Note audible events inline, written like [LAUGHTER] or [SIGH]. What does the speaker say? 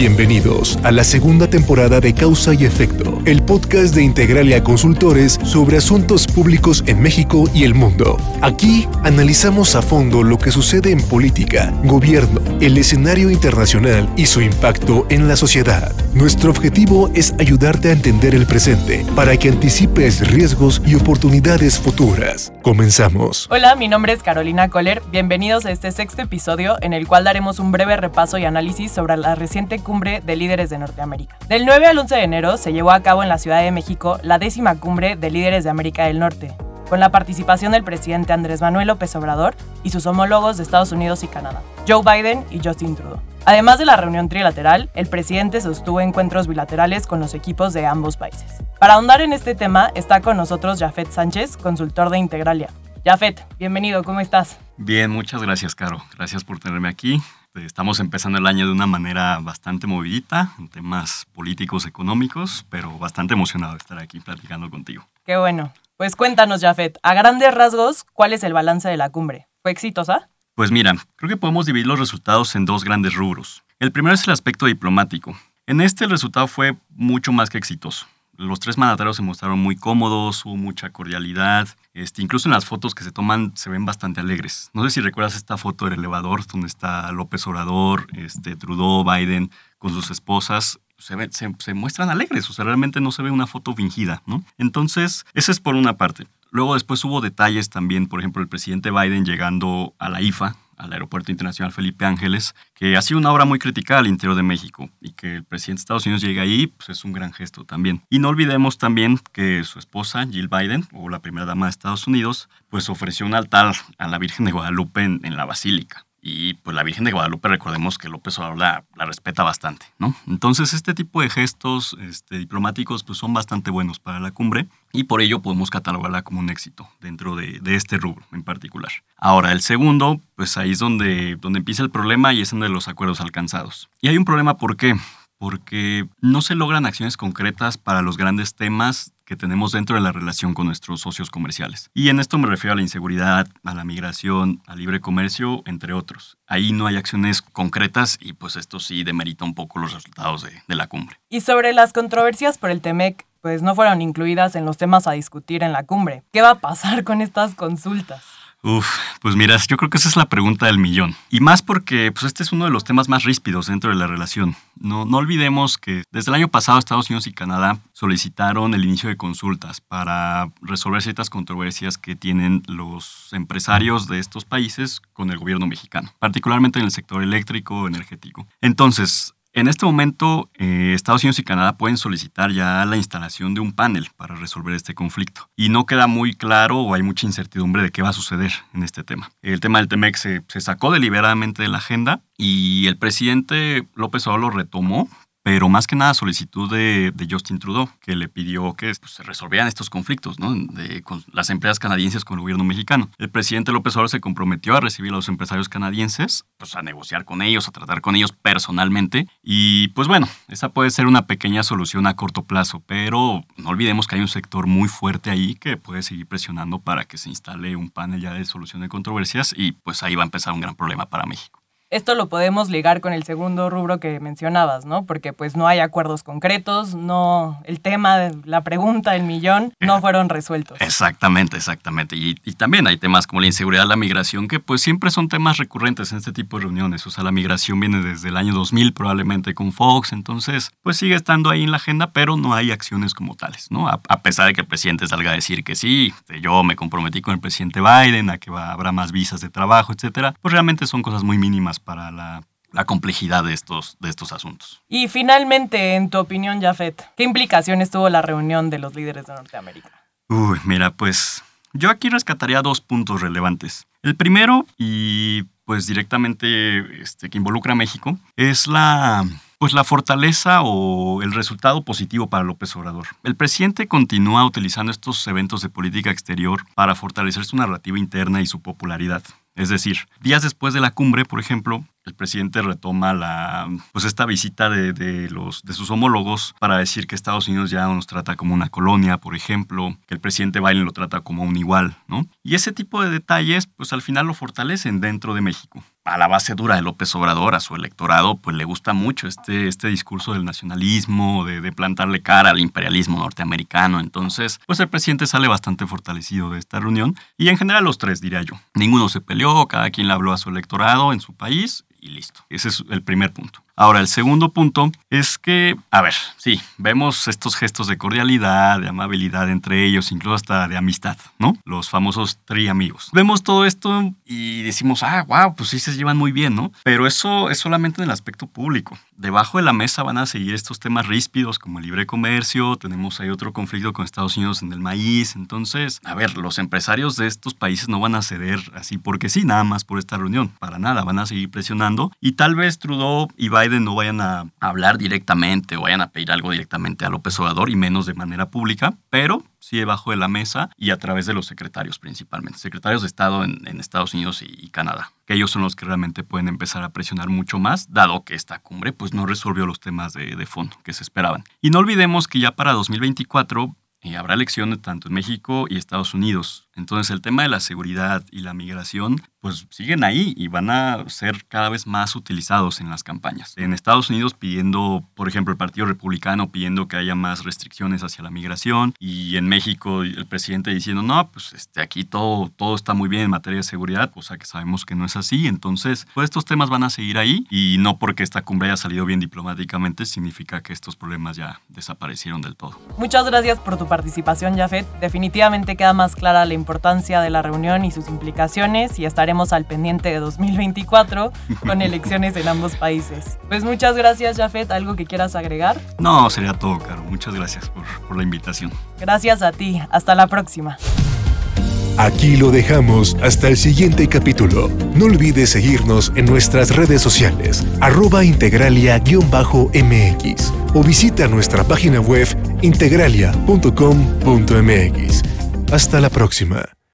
Bienvenidos a la segunda temporada de Causa y Efecto, el podcast de Integralia Consultores sobre asuntos públicos en México y el mundo. Aquí analizamos a fondo lo que sucede en política, gobierno, el escenario internacional y su impacto en la sociedad. Nuestro objetivo es ayudarte a entender el presente para que anticipes riesgos y oportunidades futuras. Comenzamos. Hola, mi nombre es Carolina Kohler. Bienvenidos a este sexto episodio en el cual daremos un breve repaso y análisis sobre la reciente cumbre de líderes de Norteamérica. Del 9 al 11 de enero se llevó a cabo en la Ciudad de México la décima cumbre de líderes de América del Norte, con la participación del presidente Andrés Manuel López Obrador y sus homólogos de Estados Unidos y Canadá, Joe Biden y Justin Trudeau. Además de la reunión trilateral, el presidente sostuvo encuentros bilaterales con los equipos de ambos países. Para ahondar en este tema está con nosotros Jafet Sánchez, consultor de Integralia. Jafet, bienvenido, ¿cómo estás? Bien, muchas gracias, Caro. Gracias por tenerme aquí. Estamos empezando el año de una manera bastante movidita, en temas políticos, económicos, pero bastante emocionado de estar aquí platicando contigo. Qué bueno. Pues cuéntanos, Jafet, a grandes rasgos, ¿cuál es el balance de la cumbre? ¿Fue exitosa? Pues mira, creo que podemos dividir los resultados en dos grandes rubros. El primero es el aspecto diplomático. En este el resultado fue mucho más que exitoso. Los tres mandatarios se mostraron muy cómodos, hubo mucha cordialidad. Este, incluso en las fotos que se toman se ven bastante alegres. No sé si recuerdas esta foto del elevador donde está López Obrador, este, Trudeau, Biden con sus esposas. Se, se, se, muestran alegres, o sea, realmente no se ve una foto fingida, ¿no? Entonces, esa es por una parte. Luego después hubo detalles también, por ejemplo, el presidente Biden llegando a la IFA, al Aeropuerto Internacional Felipe Ángeles, que ha una obra muy criticada al interior de México y que el presidente de Estados Unidos llegue ahí, pues es un gran gesto también. Y no olvidemos también que su esposa, Jill Biden, o la primera dama de Estados Unidos, pues ofreció un altar a la Virgen de Guadalupe en la Basílica. Y pues la Virgen de Guadalupe, recordemos que López Obrador la, la, respeta bastante, ¿no? Entonces este tipo de gestos este, diplomáticos pues son bastante buenos para la cumbre y por ello podemos catalogarla como un éxito dentro de, de, este rubro en particular. Ahora, el segundo, pues ahí es donde, donde empieza el problema y es uno de los acuerdos alcanzados. Y hay un problema, ¿por qué? Porque no se logran acciones concretas para los grandes temas que tenemos dentro de la relación con nuestros socios comerciales. Y en esto me refiero a la inseguridad, a la migración, al libre comercio, entre otros. Ahí no hay acciones concretas y pues esto sí demerita un poco los resultados de, la cumbre. Y sobre las controversias por el TEMEC, pues no fueron incluidas en los temas a discutir en la cumbre. ¿Qué va a pasar con estas consultas? Uf, pues mira, yo creo que esa es la pregunta del millón. Y más porque pues este es uno de los temas más ríspidos dentro de la relación. No, no olvidemos que desde el año pasado Estados Unidos y Canadá solicitaron el inicio de consultas para resolver ciertas controversias que tienen los empresarios de estos países con el gobierno mexicano, particularmente en el sector eléctrico energético. Entonces, en este momento, eh, Estados Unidos y Canadá pueden solicitar ya la instalación de un panel para resolver este conflicto. Y no queda muy claro o hay mucha incertidumbre de qué va a suceder en este tema. El tema del TEMEC se, se sacó deliberadamente de la agenda y el presidente López Obrador lo retomó pero más que nada solicitud de, de Justin Trudeau, que le pidió que pues, se resolvieran estos conflictos ¿no? de, con las empresas canadienses con el gobierno mexicano. El presidente López Obrador se comprometió a recibir a los empresarios canadienses, pues a negociar con ellos, a tratar con ellos personalmente. Y pues bueno, esa puede ser una pequeña solución a corto plazo, pero no olvidemos que hay un sector muy fuerte ahí que puede seguir presionando para que se instale un panel ya de solución de controversias y pues ahí va a empezar un gran problema para México. Esto lo podemos ligar con el segundo rubro que mencionabas, ¿no? Porque pues no hay acuerdos concretos, no el tema, la pregunta, el millón, no fueron resueltos. Exactamente, exactamente. Y, y, también hay temas como la inseguridad, la migración, que pues siempre son temas recurrentes en este tipo de reuniones. O sea, la migración viene desde el año 2000 probablemente con Fox, entonces pues sigue estando ahí en la agenda, pero no hay acciones como tales, ¿no? A, a pesar de que el presidente salga a decir que sí, yo me comprometí con el presidente Biden a que va, habrá más visas de trabajo, etcétera, pues realmente son cosas muy mínimas para la, la, complejidad de estos, de estos asuntos. Y finalmente, en tu opinión, Jafet, ¿qué implicaciones tuvo la reunión de los líderes de Norteamérica? Uy, mira, pues yo aquí rescataría dos puntos relevantes. El primero, y pues directamente este, que involucra a México, es la, pues la fortaleza o el resultado positivo para López Obrador. El presidente continúa utilizando estos eventos de política exterior para fortalecer su narrativa interna y su popularidad. Es decir, días después de la cumbre, por ejemplo, el presidente retoma la, pues esta visita de, los, de sus homólogos para decir que Estados Unidos ya nos trata como una colonia, por ejemplo, que el presidente Biden lo trata como un igual, ¿no? Y ese tipo de detalles, pues al final lo fortalecen dentro de México a la base dura de López Obrador, a su electorado, pues le gusta mucho este, este discurso del nacionalismo, de, de, plantarle cara al imperialismo norteamericano. Entonces, pues el presidente sale bastante fortalecido de esta reunión. Y en general los tres, diría yo. Ninguno se peleó, cada quien le habló a su electorado en su país y listo. Ese es el primer punto. Ahora, el segundo punto es que, a ver, sí, vemos estos gestos de cordialidad, de amabilidad entre ellos, incluso hasta de amistad, ¿no? Los famosos tri amigos. Vemos todo esto y decimos, ah, wow, pues sí se llevan muy bien, ¿no? Pero eso es solamente en el aspecto público. Debajo de la mesa van a seguir estos temas ríspidos como el libre comercio, tenemos ahí otro conflicto con Estados Unidos en el maíz, entonces, a ver, los empresarios de estos países no van a ceder así porque sí, nada más por esta reunión, para nada, van a seguir presionando y tal vez Trudeau y Biden no vayan a hablar directamente o vayan a pedir algo directamente a López Obrador y menos de manera pública, pero sí debajo de la mesa y a través de los secretarios principalmente, secretarios de Estado en, Estados Unidos y, Canadá, que ellos son los que realmente pueden empezar a presionar mucho más, dado que esta cumbre pues no resolvió los temas de, de fondo que se esperaban. Y no olvidemos que ya para 2024 eh, habrá elecciones tanto en México y Estados Unidos. Entonces el tema de la seguridad y la migración pues siguen ahí y van a ser cada vez más utilizados en las campañas. En Estados Unidos pidiendo, por ejemplo, el Partido Republicano pidiendo que haya más restricciones hacia la migración y en México el presidente diciendo, no, pues este, aquí todo, todo está muy bien en materia de seguridad, cosa que sabemos que no es así. Entonces, pues estos temas van a seguir ahí y no porque esta cumbre haya salido bien diplomáticamente significa que estos problemas ya desaparecieron del todo. Muchas gracias por tu participación, Jafet. Definitivamente queda más clara la importancia de la reunión y sus implicaciones y estaremos al pendiente de 2024 con [LAUGHS] elecciones en ambos países. Pues muchas gracias, Jafet. ¿Algo que quieras agregar? No, sería todo, Caro. Muchas gracias por, por la invitación. Gracias a ti. Hasta la próxima. Aquí lo dejamos hasta el siguiente capítulo. No olvides seguirnos en nuestras redes sociales, arroba integralia-mx o visita nuestra página web integralia.com.mx. Hasta la próxima.